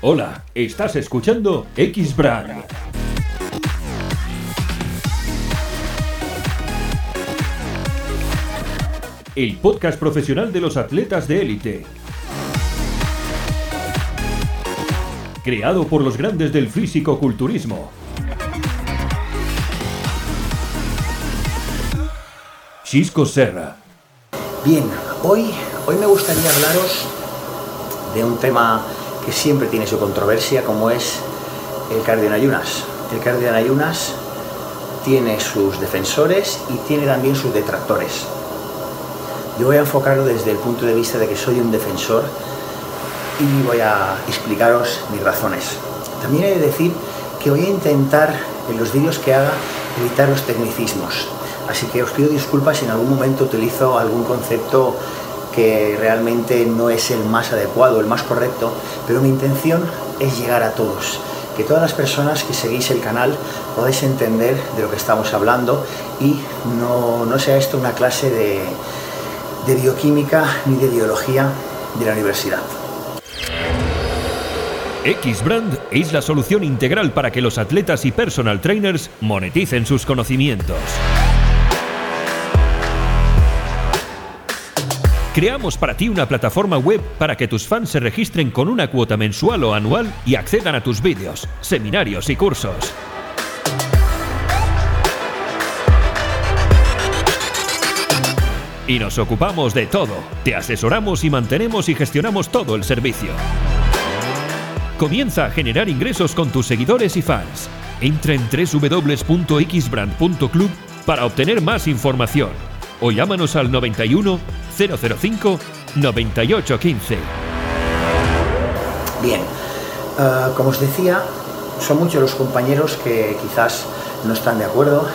Hola, estás escuchando X-Brand. El podcast profesional de los atletas de élite. Creado por los grandes del físico-culturismo. Chisco Serra. Bien, hoy, hoy me gustaría hablaros de un tema que siempre tiene su controversia, como es el cardio en ayunas. El cardio en ayunas tiene sus defensores y tiene también sus detractores. Yo voy a enfocarlo desde el punto de vista de que soy un defensor y voy a explicaros mis razones. También he de decir que voy a intentar en los vídeos que haga evitar los tecnicismos. Así que os pido disculpas si en algún momento utilizo algún concepto que realmente no es el más adecuado, el más correcto, pero mi intención es llegar a todos, que todas las personas que seguís el canal podáis entender de lo que estamos hablando y no, no sea esto una clase de, de bioquímica ni de biología de la universidad. X-Brand es la solución integral para que los atletas y personal trainers moneticen sus conocimientos. Creamos para ti una plataforma web para que tus fans se registren con una cuota mensual o anual y accedan a tus vídeos, seminarios y cursos. Y nos ocupamos de todo. Te asesoramos y mantenemos y gestionamos todo el servicio. Comienza a generar ingresos con tus seguidores y fans. Entra en www.xbrand.club para obtener más información o llámanos al 91 005 9815. Bien, eh, como os decía, son muchos los compañeros que quizás no están de acuerdo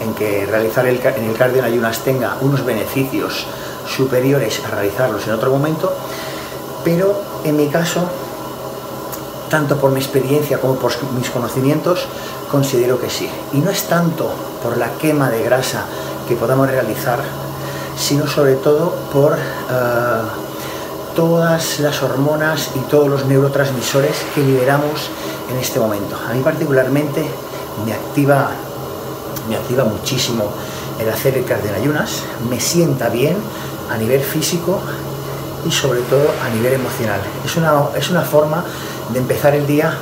en, que realizar el, en el cardio en ayunas tenga unos beneficios superiores a realizarlos en otro momento, pero en mi caso, tanto por mi experiencia como por mis conocimientos, considero que sí. Y no es tanto por la quema de grasa que podamos realizar, sino sobre todo por uh, todas las hormonas y todos los neurotransmisores que liberamos en este momento. A mí particularmente me activa, me activa muchísimo el hacer el cardio en ayunas, me sienta bien a nivel físico y sobre todo a nivel emocional. Es una, es una forma de empezar el día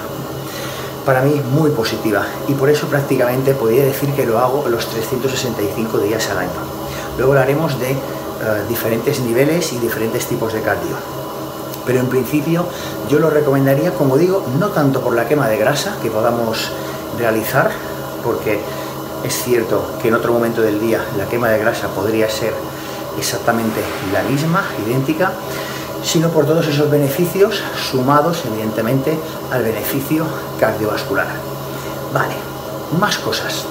para mí muy positiva y por eso prácticamente podría decir que lo hago los 365 días al año. Luego hablaremos de uh, diferentes niveles y diferentes tipos de cardio. Pero en principio yo lo recomendaría, como digo, no tanto por la quema de grasa que podamos realizar, porque es cierto que en otro momento del día la quema de grasa podría ser exactamente la misma, idéntica, sino por todos esos beneficios sumados evidentemente al beneficio cardiovascular. Vale, más cosas.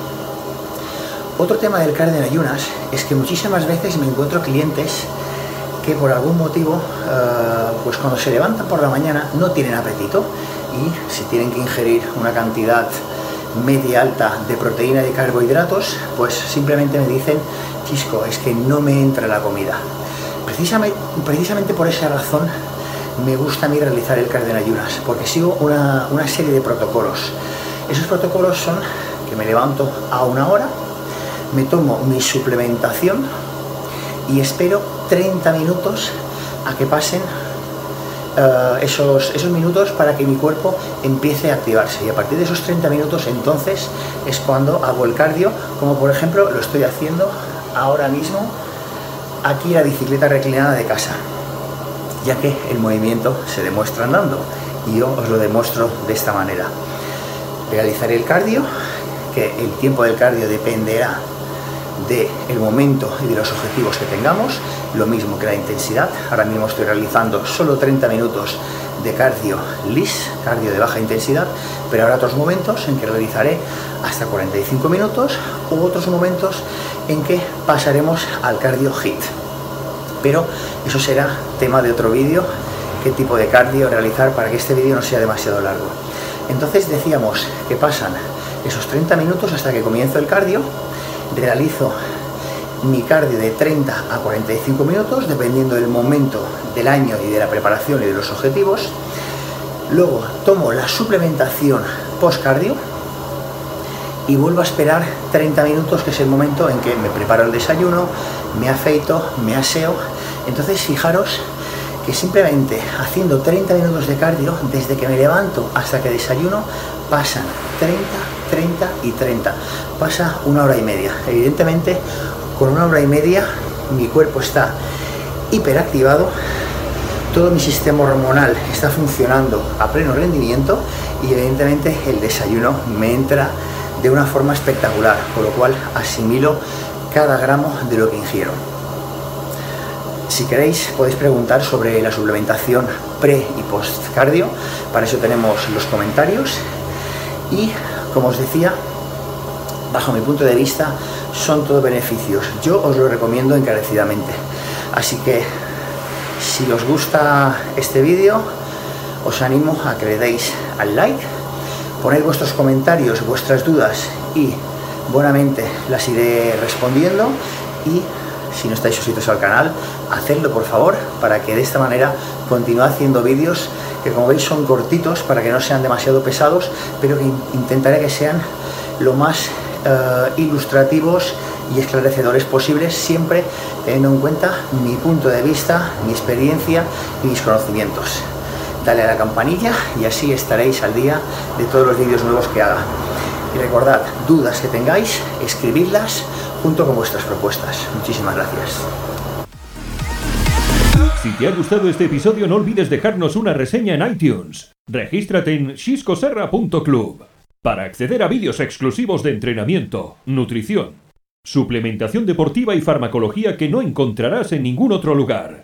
Otro tema del cardio en ayunas es que muchísimas veces me encuentro clientes que por algún motivo, uh, pues cuando se levantan por la mañana no tienen apetito y si tienen que ingerir una cantidad media alta de proteína y de carbohidratos, pues simplemente me dicen, Chisco, es que no me entra la comida. Precisamente, por esa razón me gusta a mí realizar el cardio en ayunas, porque sigo una serie de protocolos. Esos protocolos son que me levanto a una hora, me tomo mi suplementación y espero 30 minutos a que pasen uh, esos, esos minutos para que mi cuerpo empiece a activarse. Y a partir de esos 30 minutos entonces es cuando hago el cardio, como por ejemplo lo estoy haciendo ahora mismo aquí la bicicleta reclinada de casa, ya que el movimiento se demuestra andando y yo os lo demuestro de esta manera. Realizaré el cardio, que el tiempo del cardio dependerá del momento y de los objetivos que tengamos, lo mismo que la intensidad. Ahora mismo estoy realizando solo 30 minutos de cardio lis, cardio de baja intensidad, pero habrá otros momentos en que realizaré hasta 45 minutos u otros momentos en que pasaremos al cardio hit. Pero eso será tema de otro vídeo, qué tipo de cardio realizar para que este vídeo no sea demasiado largo. Entonces decíamos que pasan esos 30 minutos hasta que comienzo el cardio, realizo mi cardio de 30 a 45 minutos, dependiendo del momento del año y de la preparación y de los objetivos. Luego tomo la suplementación post-cardio y vuelvo a esperar 30 minutos, que es el momento en que me preparo el desayuno, me afeito, me aseo. Entonces fijaros que simplemente haciendo 30 minutos de cardio, desde que me levanto hasta que desayuno, pasan 30, 30 y 30. Pasa una hora y media. Evidentemente, con una hora y media mi cuerpo está hiperactivado, todo mi sistema hormonal está funcionando a pleno rendimiento y evidentemente el desayuno me entra de una forma espectacular, con lo cual asimilo cada gramo de lo que ingiero. Si queréis podéis preguntar sobre la suplementación pre y post cardio, para eso tenemos los comentarios y como os decía, bajo mi punto de vista son todo beneficios. Yo os lo recomiendo encarecidamente. Así que si os gusta este vídeo, os animo a que le deis al like, ponéis vuestros comentarios, vuestras dudas y buenamente las iré respondiendo y si no estáis suscritos al canal, hacedlo por favor para que de esta manera continúe haciendo vídeos que como veis son cortitos para que no sean demasiado pesados, pero que intentaré que sean lo más eh, ilustrativos y esclarecedores posibles, siempre teniendo en cuenta mi punto de vista, mi experiencia y mis conocimientos. Dale a la campanilla y así estaréis al día de todos los vídeos nuevos que haga. Y recordad, dudas que tengáis, escribidlas junto con vuestras propuestas. Muchísimas gracias. Si te ha gustado este episodio no olvides dejarnos una reseña en iTunes. Regístrate en xiscoserra.club para acceder a vídeos exclusivos de entrenamiento, nutrición, suplementación deportiva y farmacología que no encontrarás en ningún otro lugar.